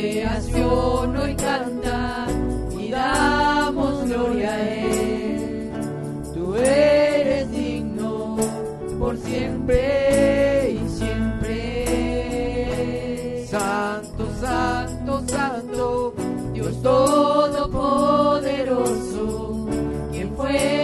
creación hoy canta y damos gloria a Él. Tú eres digno por siempre y siempre. Santo, santo, santo, Dios todopoderoso, quien fue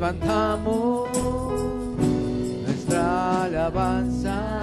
levantamos nuestra alabanza.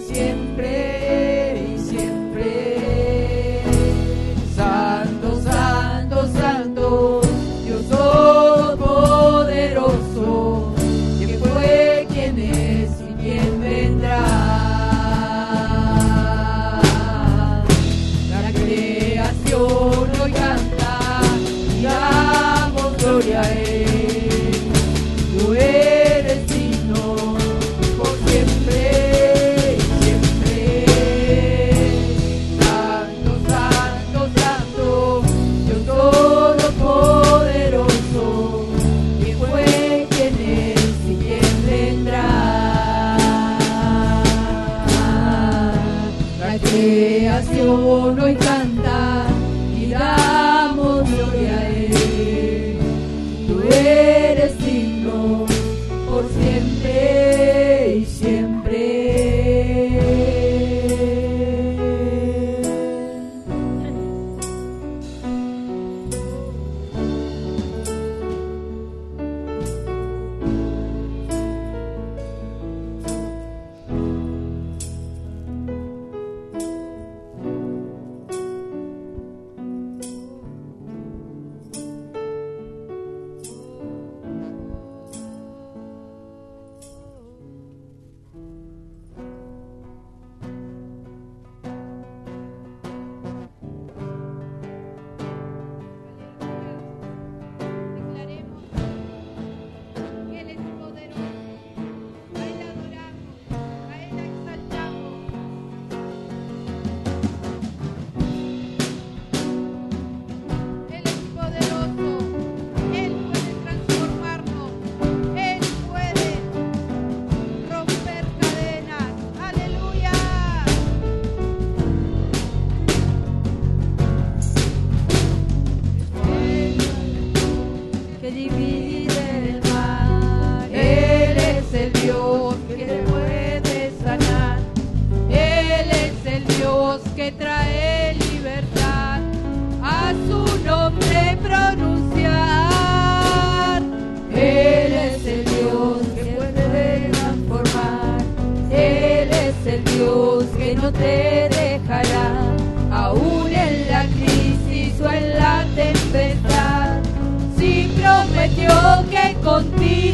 siempre.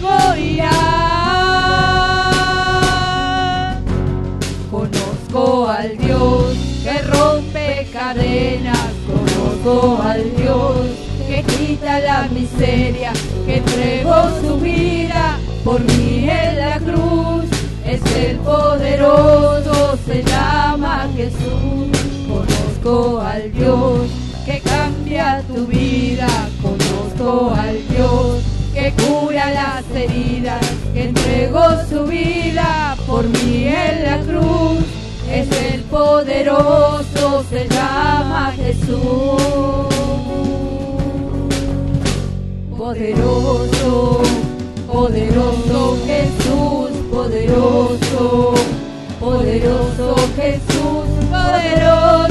Contigo irá. Conozco al Dios que rompe cadenas, conozco al Dios que quita la miseria, que entregó su vida por mí en la cruz. Es el poderoso, se llama Jesús. Conozco al Dios que cambia tu vida, conozco al Dios que cura las heridas, entregó su vida por mí en la cruz. Es el poderoso, se llama Jesús. Poderoso, poderoso Jesús, poderoso, poderoso Jesús, poderoso,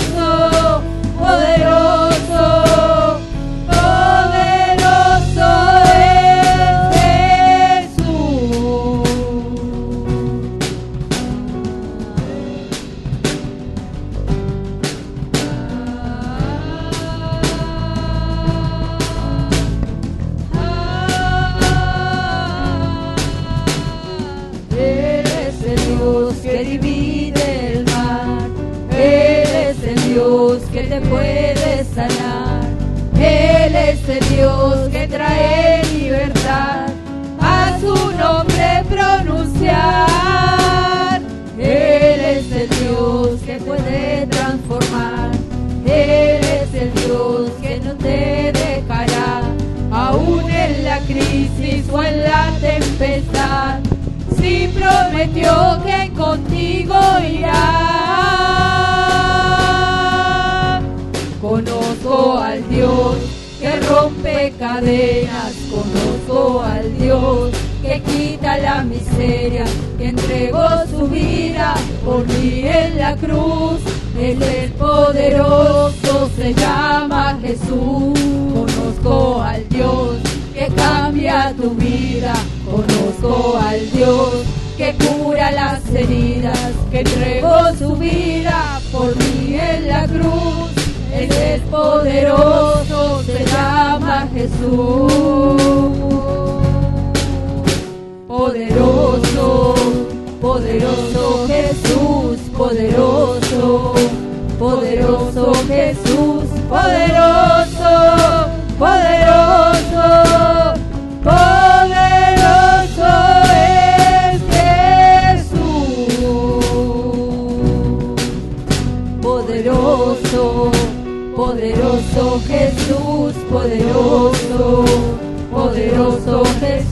prometió que contigo irá. Conozco al Dios que rompe cadenas, conozco al Dios que quita la miseria, que entregó su vida por mí en la cruz. Él es poderoso, se llama Jesús. Conozco al Dios que cambia tu vida. Conozco al Dios que cura las heridas, que entregó su vida por mí en la cruz. Él es poderoso, se llama Jesús. Poderoso, poderoso Jesús, poderoso, poderoso Jesús, poderoso, poderoso, poderoso Jesús,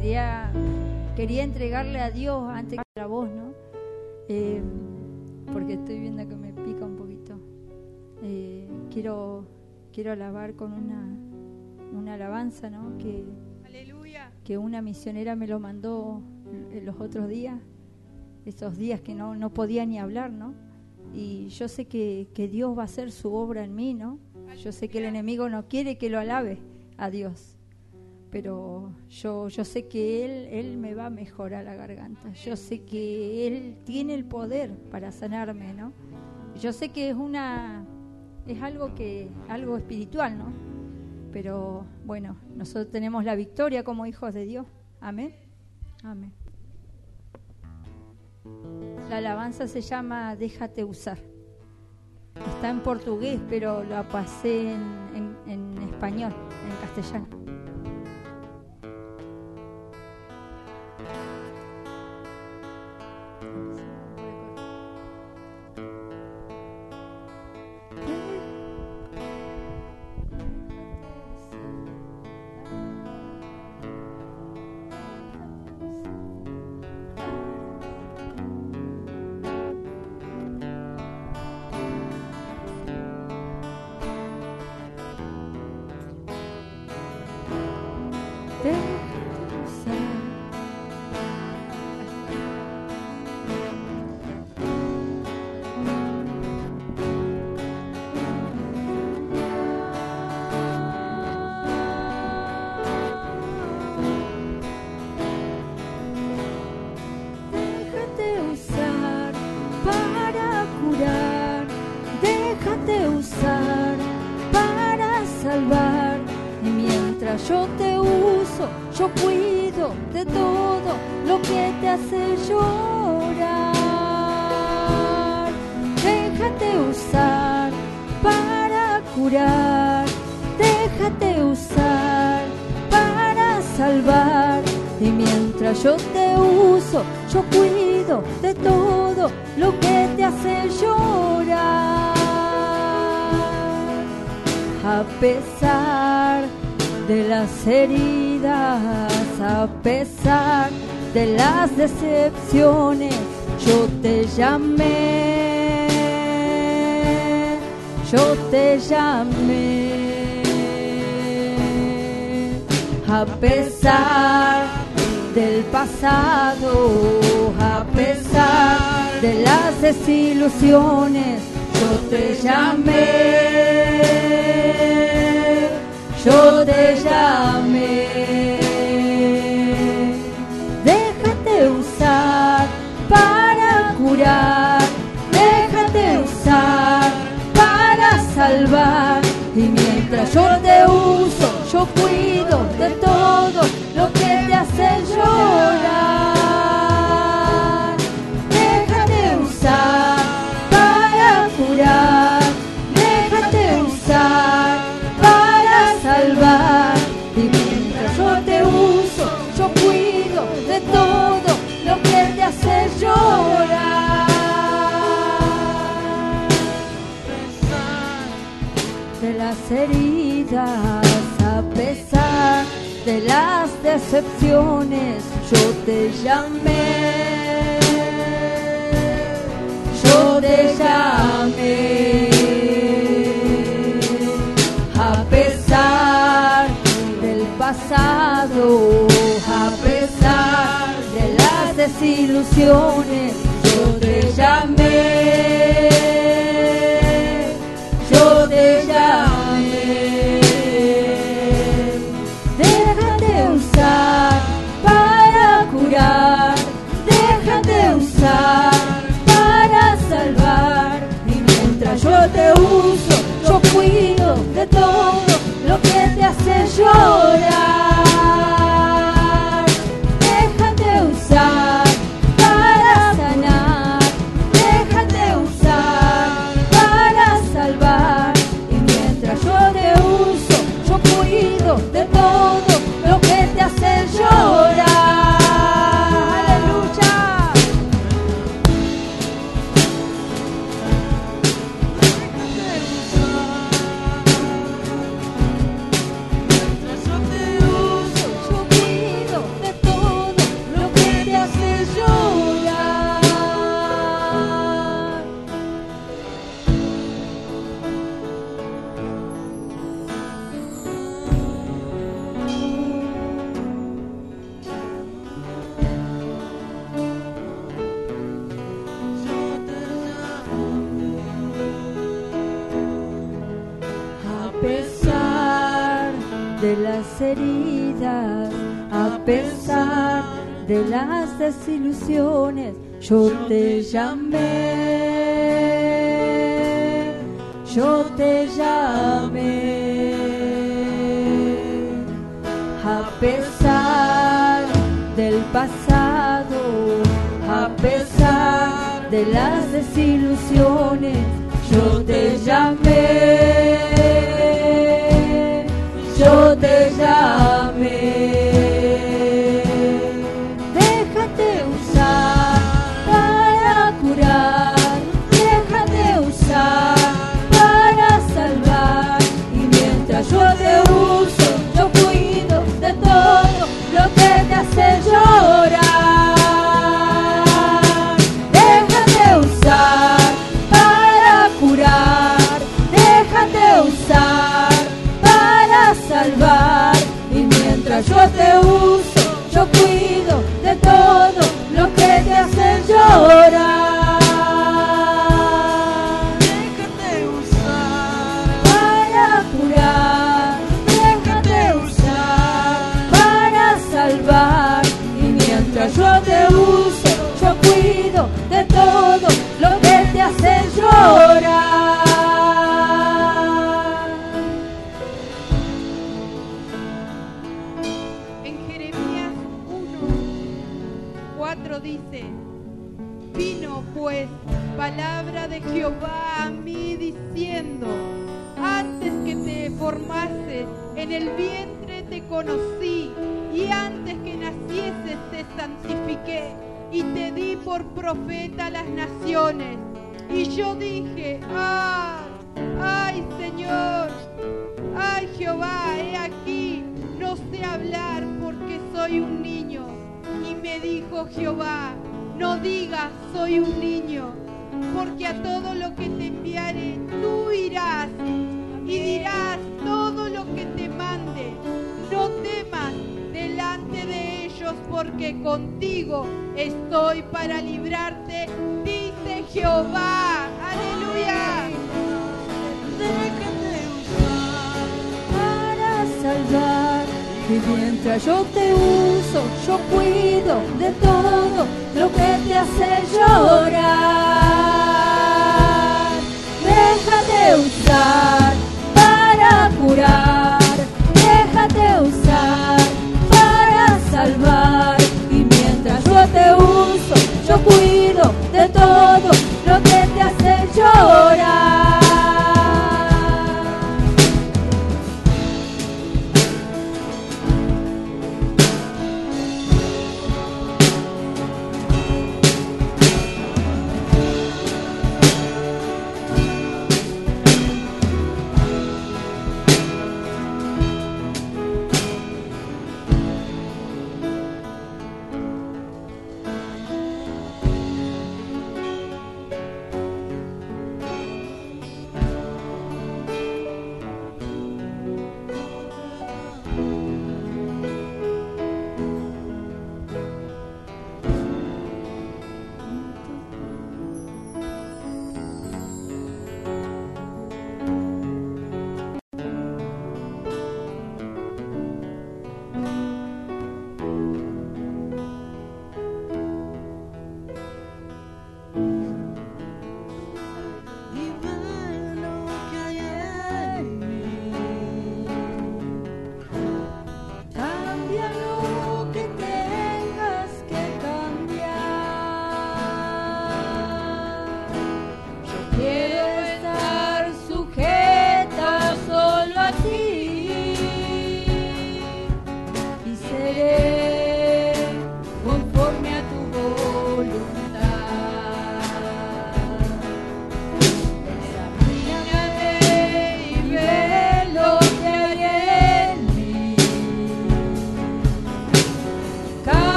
quería, quería entregarle a Dios antes que a vos, ¿no? Eh, porque estoy viendo que me pica un poquito. Eh, quiero, quiero alabar con una, una alabanza, ¿no? Que, Aleluya. que una misionera me lo mandó en los otros días, esos días que no, no podía ni hablar, ¿no? Y yo sé que, que Dios va a hacer su obra en mí, ¿no? Yo sé que el enemigo no quiere que lo alabe a Dios, pero yo, yo sé que Él, Él me va a mejorar la garganta. Yo sé que Él tiene el poder para sanarme, ¿no? Yo sé que es una es algo que algo espiritual, ¿no? Pero bueno, nosotros tenemos la victoria como hijos de Dios. Amén. Amén. La alabanza se llama Déjate usar. Está en portugués, pero la pasé en, en, en español, en castellano. Yo te uso, yo cuido de todo lo que te hace llorar. Déjate usar para curar, déjate usar para salvar. Y mientras yo te uso, yo cuido de todo lo que te hace llorar. A pesar de las heridas, a pesar de las decepciones, yo te llamé, yo te llamé. A pesar del pasado, a pesar de las desilusiones, yo te llamé, yo te llamé. Déjate usar para curar, déjate usar para salvar. Y mientras yo te uso, yo cuido de todo lo que te hace llorar. De las heridas, a pesar de las decepciones, yo te llamé, yo te llamé. A pesar del pasado, a pesar de las desilusiones, yo te llamé te de las heridas, a pesar de las desilusiones, yo te llamé, yo te llamé. A pesar del pasado, a pesar de las desilusiones, yo te llamé, yo te en el vientre te conocí y antes que nacieses te santifiqué y te di por profeta a las naciones. Y yo dije, ah, ay Señor, Ay Jehová, he aquí, no sé hablar porque soy un niño. Y me dijo Jehová, no digas soy un niño, porque a todo lo que te enviare tú irás y dirás porque contigo estoy para librarte, dice Jehová. Aleluya. Déjate usar. para salvar. Y mientras yo te uso, yo cuido de todo lo que te hace llorar.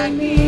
I me.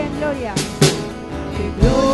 gloria en gloria.